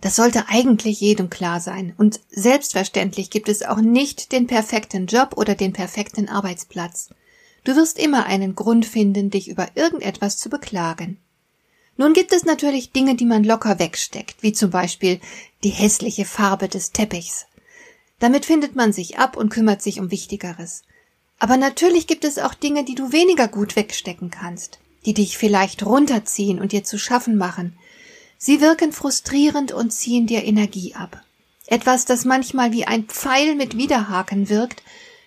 Das sollte eigentlich jedem klar sein. Und selbstverständlich gibt es auch nicht den perfekten Job oder den perfekten Arbeitsplatz. Du wirst immer einen Grund finden, dich über irgendetwas zu beklagen. Nun gibt es natürlich Dinge, die man locker wegsteckt, wie zum Beispiel die hässliche Farbe des Teppichs. Damit findet man sich ab und kümmert sich um Wichtigeres. Aber natürlich gibt es auch Dinge, die du weniger gut wegstecken kannst, die dich vielleicht runterziehen und dir zu schaffen machen, Sie wirken frustrierend und ziehen dir Energie ab. Etwas, das manchmal wie ein Pfeil mit Widerhaken wirkt,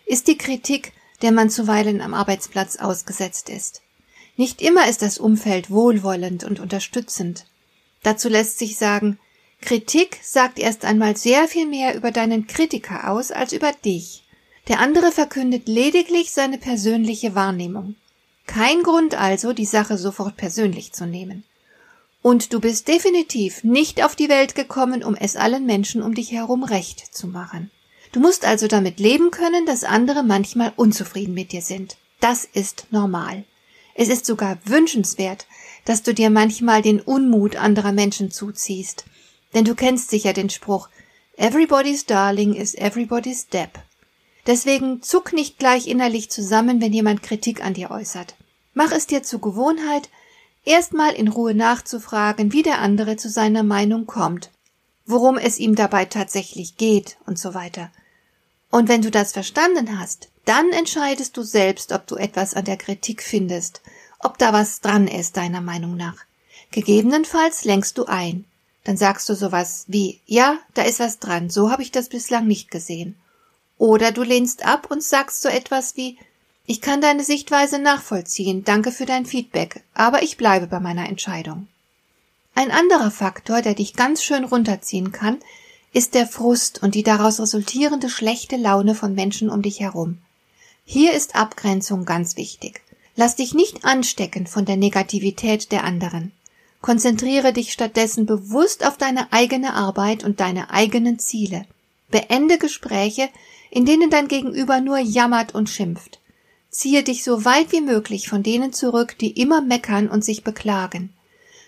ist die Kritik, der man zuweilen am Arbeitsplatz ausgesetzt ist. Nicht immer ist das Umfeld wohlwollend und unterstützend. Dazu lässt sich sagen, Kritik sagt erst einmal sehr viel mehr über deinen Kritiker aus als über dich. Der andere verkündet lediglich seine persönliche Wahrnehmung. Kein Grund also, die Sache sofort persönlich zu nehmen. Und du bist definitiv nicht auf die Welt gekommen, um es allen Menschen um dich herum recht zu machen. Du musst also damit leben können, dass andere manchmal unzufrieden mit dir sind. Das ist normal. Es ist sogar wünschenswert, dass du dir manchmal den Unmut anderer Menschen zuziehst. Denn du kennst sicher den Spruch Everybody's Darling is everybody's Depp. Deswegen zuck nicht gleich innerlich zusammen, wenn jemand Kritik an dir äußert. Mach es dir zur Gewohnheit, erstmal in Ruhe nachzufragen, wie der andere zu seiner Meinung kommt, worum es ihm dabei tatsächlich geht und so weiter. Und wenn du das verstanden hast, dann entscheidest du selbst, ob du etwas an der Kritik findest, ob da was dran ist, deiner Meinung nach. Gegebenenfalls lenkst du ein. Dann sagst du sowas wie, ja, da ist was dran, so habe ich das bislang nicht gesehen. Oder du lehnst ab und sagst so etwas wie, ich kann deine Sichtweise nachvollziehen, danke für dein Feedback, aber ich bleibe bei meiner Entscheidung. Ein anderer Faktor, der dich ganz schön runterziehen kann, ist der Frust und die daraus resultierende schlechte Laune von Menschen um dich herum. Hier ist Abgrenzung ganz wichtig. Lass dich nicht anstecken von der Negativität der anderen. Konzentriere dich stattdessen bewusst auf deine eigene Arbeit und deine eigenen Ziele. Beende Gespräche, in denen dein Gegenüber nur jammert und schimpft. Ziehe dich so weit wie möglich von denen zurück, die immer meckern und sich beklagen.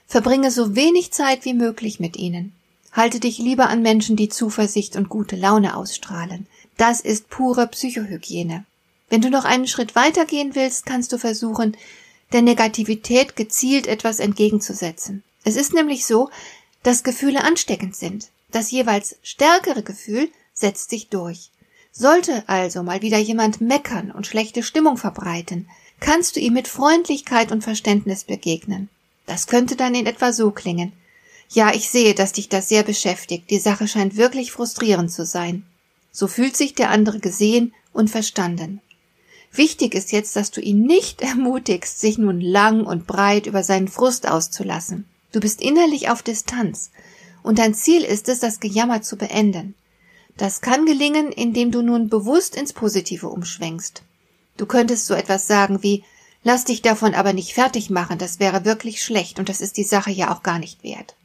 Verbringe so wenig Zeit wie möglich mit ihnen. Halte dich lieber an Menschen, die Zuversicht und gute Laune ausstrahlen. Das ist pure Psychohygiene. Wenn du noch einen Schritt weiter gehen willst, kannst du versuchen, der Negativität gezielt etwas entgegenzusetzen. Es ist nämlich so, dass Gefühle ansteckend sind. Das jeweils stärkere Gefühl setzt sich durch. Sollte also mal wieder jemand meckern und schlechte Stimmung verbreiten, kannst du ihm mit Freundlichkeit und Verständnis begegnen. Das könnte dann in etwa so klingen. Ja, ich sehe, dass dich das sehr beschäftigt. Die Sache scheint wirklich frustrierend zu sein. So fühlt sich der andere gesehen und verstanden. Wichtig ist jetzt, dass du ihn nicht ermutigst, sich nun lang und breit über seinen Frust auszulassen. Du bist innerlich auf Distanz, und dein Ziel ist es, das Gejammer zu beenden. Das kann gelingen, indem du nun bewusst ins Positive umschwenkst. Du könntest so etwas sagen wie Lass dich davon aber nicht fertig machen, das wäre wirklich schlecht und das ist die Sache ja auch gar nicht wert.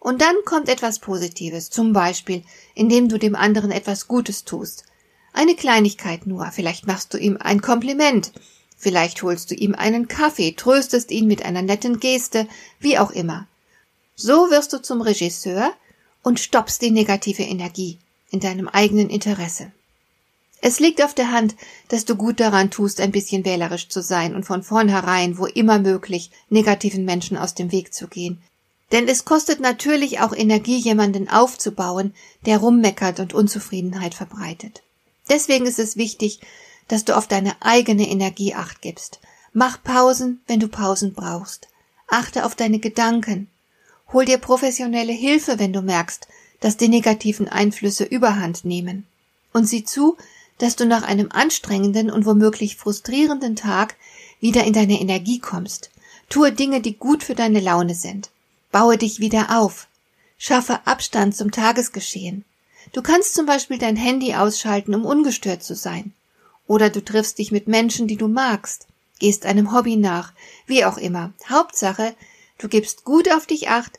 Und dann kommt etwas Positives, zum Beispiel, indem du dem anderen etwas Gutes tust. Eine Kleinigkeit nur, vielleicht machst du ihm ein Kompliment, vielleicht holst du ihm einen Kaffee, tröstest ihn mit einer netten Geste, wie auch immer. So wirst du zum Regisseur und stoppst die negative Energie in deinem eigenen Interesse. Es liegt auf der Hand, dass du gut daran tust, ein bisschen wählerisch zu sein und von vornherein, wo immer möglich, negativen Menschen aus dem Weg zu gehen. Denn es kostet natürlich auch Energie, jemanden aufzubauen, der rummeckert und Unzufriedenheit verbreitet. Deswegen ist es wichtig, dass du auf deine eigene Energie acht gibst. Mach Pausen, wenn du Pausen brauchst. Achte auf deine Gedanken. Hol dir professionelle Hilfe, wenn du merkst, dass die negativen Einflüsse überhand nehmen. Und sieh zu, dass du nach einem anstrengenden und womöglich frustrierenden Tag wieder in deine Energie kommst. Tue Dinge, die gut für deine Laune sind. Baue dich wieder auf. Schaffe Abstand zum Tagesgeschehen. Du kannst zum Beispiel dein Handy ausschalten, um ungestört zu sein. Oder du triffst dich mit Menschen, die du magst, gehst einem Hobby nach, wie auch immer. Hauptsache, du gibst gut auf dich acht